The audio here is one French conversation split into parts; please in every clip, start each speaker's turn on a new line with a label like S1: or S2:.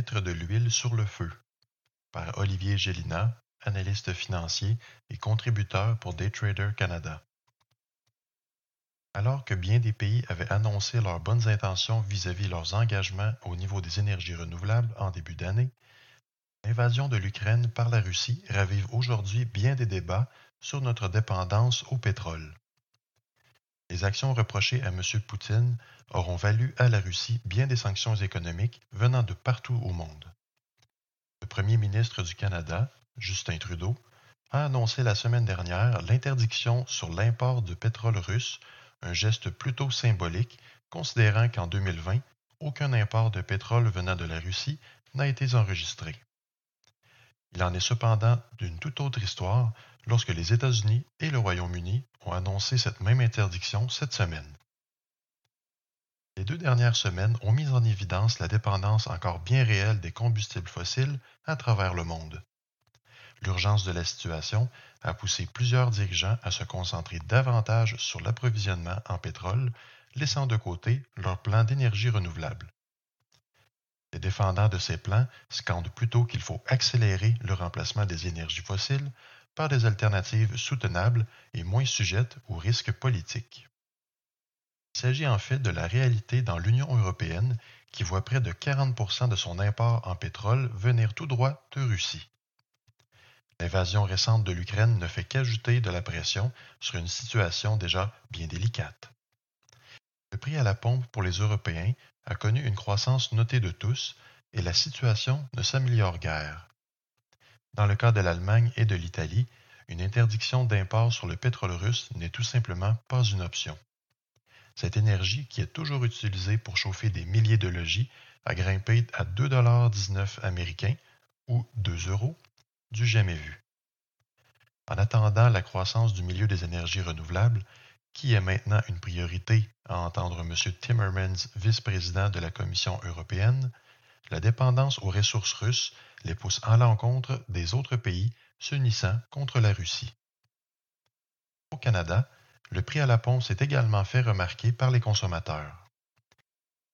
S1: De l'huile sur le feu par Olivier Gélina, analyste financier et contributeur pour Daytrader Canada. Alors que bien des pays avaient annoncé leurs bonnes intentions vis-à-vis leurs engagements au niveau des énergies renouvelables en début d'année, l'invasion de l'Ukraine par la Russie ravive aujourd'hui bien des débats sur notre dépendance au pétrole. Les actions reprochées à M. Poutine auront valu à la Russie bien des sanctions économiques venant de partout au monde. Le premier ministre du Canada, Justin Trudeau, a annoncé la semaine dernière l'interdiction sur l'import de pétrole russe, un geste plutôt symbolique, considérant qu'en 2020, aucun import de pétrole venant de la Russie n'a été enregistré. Il en est cependant d'une toute autre histoire lorsque les États-Unis et le Royaume-Uni ont annoncé cette même interdiction cette semaine. Les deux dernières semaines ont mis en évidence la dépendance encore bien réelle des combustibles fossiles à travers le monde. L'urgence de la situation a poussé plusieurs dirigeants à se concentrer davantage sur l'approvisionnement en pétrole, laissant de côté leur plan d'énergie renouvelable. Les défendants de ces plans scandent plutôt qu'il faut accélérer le remplacement des énergies fossiles par des alternatives soutenables et moins sujettes aux risques politiques. Il s'agit en fait de la réalité dans l'Union européenne qui voit près de 40% de son import en pétrole venir tout droit de Russie. L'invasion récente de l'Ukraine ne fait qu'ajouter de la pression sur une situation déjà bien délicate. Le prix à la pompe pour les Européens a connu une croissance notée de tous et la situation ne s'améliore guère. Dans le cas de l'Allemagne et de l'Italie, une interdiction d'import sur le pétrole russe n'est tout simplement pas une option. Cette énergie, qui est toujours utilisée pour chauffer des milliers de logis, a grimpé à 2,19 américains ou 2 euros, du jamais vu. En attendant la croissance du milieu des énergies renouvelables, qui est maintenant une priorité à entendre M. Timmermans, vice-président de la Commission européenne, la dépendance aux ressources russes les pousse à l'encontre des autres pays s'unissant contre la Russie. Au Canada, le prix à la pompe s'est également fait remarquer par les consommateurs.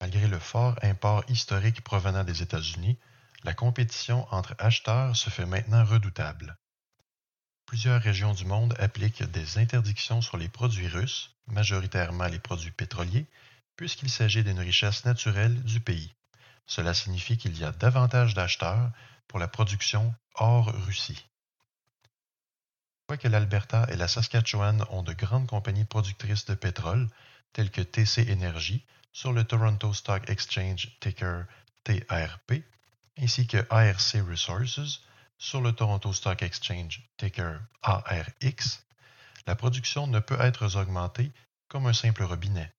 S1: Malgré le fort import historique provenant des États-Unis, la compétition entre acheteurs se fait maintenant redoutable. Plusieurs régions du monde appliquent des interdictions sur les produits russes, majoritairement les produits pétroliers, puisqu'il s'agit d'une richesse naturelle du pays. Cela signifie qu'il y a davantage d'acheteurs pour la production hors Russie. Quoique l'Alberta et la Saskatchewan ont de grandes compagnies productrices de pétrole, telles que TC Energy sur le Toronto Stock Exchange ticker TRP, ainsi que ARC Resources sur le Toronto Stock Exchange ticker ARX, la production ne peut être augmentée comme un simple robinet.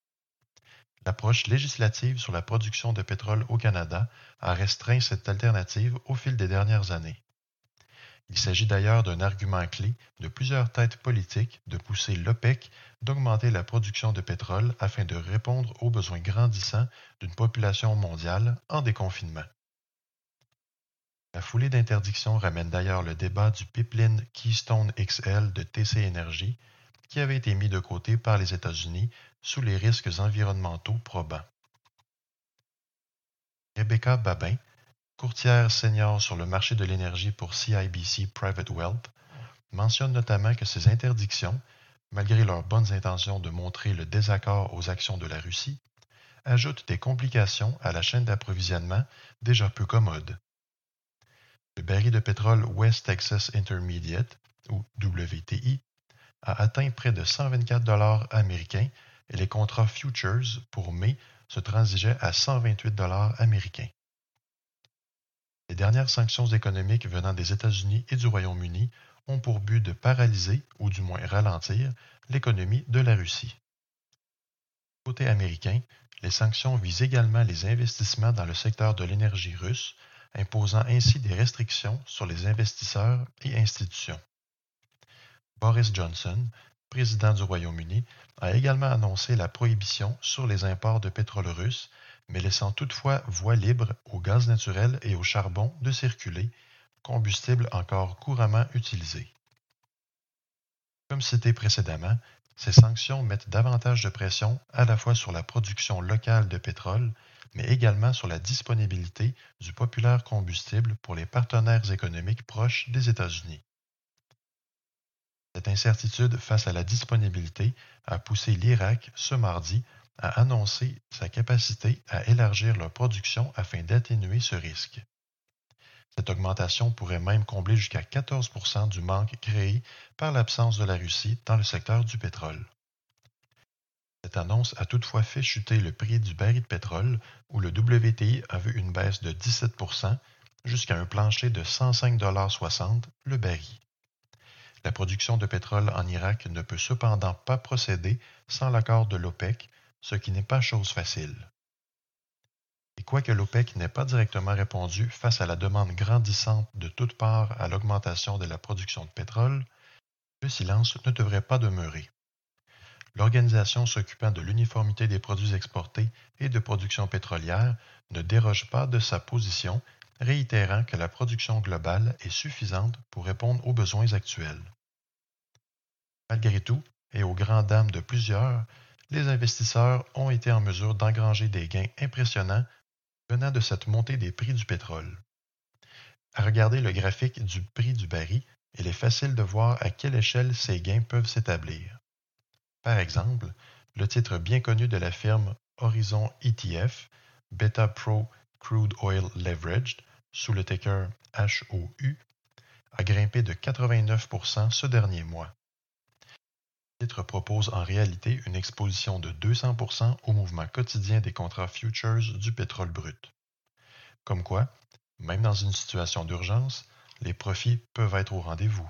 S1: L'approche législative sur la production de pétrole au Canada a restreint cette alternative au fil des dernières années. Il s'agit d'ailleurs d'un argument clé de plusieurs têtes politiques de pousser l'OPEC d'augmenter la production de pétrole afin de répondre aux besoins grandissants d'une population mondiale en déconfinement. La foulée d'interdiction ramène d'ailleurs le débat du pipeline Keystone XL de TC Energy, qui avait été mis de côté par les États-Unis sous les risques environnementaux probants. Rebecca Babin, courtière senior sur le marché de l'énergie pour CIBC Private Wealth, mentionne notamment que ces interdictions, malgré leurs bonnes intentions de montrer le désaccord aux actions de la Russie, ajoutent des complications à la chaîne d'approvisionnement déjà peu commode. Le baril de pétrole West Texas Intermediate, ou WTI, a atteint près de 124 dollars américains et les contrats futures pour mai se transigeaient à 128 dollars américains. Les dernières sanctions économiques venant des États-Unis et du Royaume-Uni ont pour but de paralyser, ou du moins ralentir, l'économie de la Russie. Côté américain, les sanctions visent également les investissements dans le secteur de l'énergie russe, imposant ainsi des restrictions sur les investisseurs et institutions. Boris Johnson, président du Royaume-Uni, a également annoncé la prohibition sur les imports de pétrole russe, mais laissant toutefois voie libre au gaz naturel et au charbon de circuler, combustible encore couramment utilisé. Comme cité précédemment, ces sanctions mettent davantage de pression à la fois sur la production locale de pétrole, mais également sur la disponibilité du populaire combustible pour les partenaires économiques proches des États-Unis. Cette incertitude face à la disponibilité a poussé l'Irak ce mardi à annoncer sa capacité à élargir leur production afin d'atténuer ce risque. Cette augmentation pourrait même combler jusqu'à 14% du manque créé par l'absence de la Russie dans le secteur du pétrole. Cette annonce a toutefois fait chuter le prix du baril de pétrole, où le WTI a vu une baisse de 17% jusqu'à un plancher de 105,60 le baril. La production de pétrole en Irak ne peut cependant pas procéder sans l'accord de l'OPEC, ce qui n'est pas chose facile. Et quoique l'OPEC n'ait pas directement répondu face à la demande grandissante de toutes parts à l'augmentation de la production de pétrole, le silence ne devrait pas demeurer. L'organisation s'occupant de l'uniformité des produits exportés et de production pétrolière ne déroge pas de sa position réitérant que la production globale est suffisante pour répondre aux besoins actuels. Malgré tout, et aux grandes dames de plusieurs, les investisseurs ont été en mesure d'engranger des gains impressionnants venant de cette montée des prix du pétrole. À regarder le graphique du prix du baril, il est facile de voir à quelle échelle ces gains peuvent s'établir. Par exemple, le titre bien connu de la firme Horizon ETF, Beta Pro Crude Oil Leveraged, sous le ticker HOU, a grimpé de 89% ce dernier mois. Le titre propose en réalité une exposition de 200% au mouvement quotidien des contrats futures du pétrole brut. Comme quoi, même dans une situation d'urgence, les profits peuvent être au rendez-vous.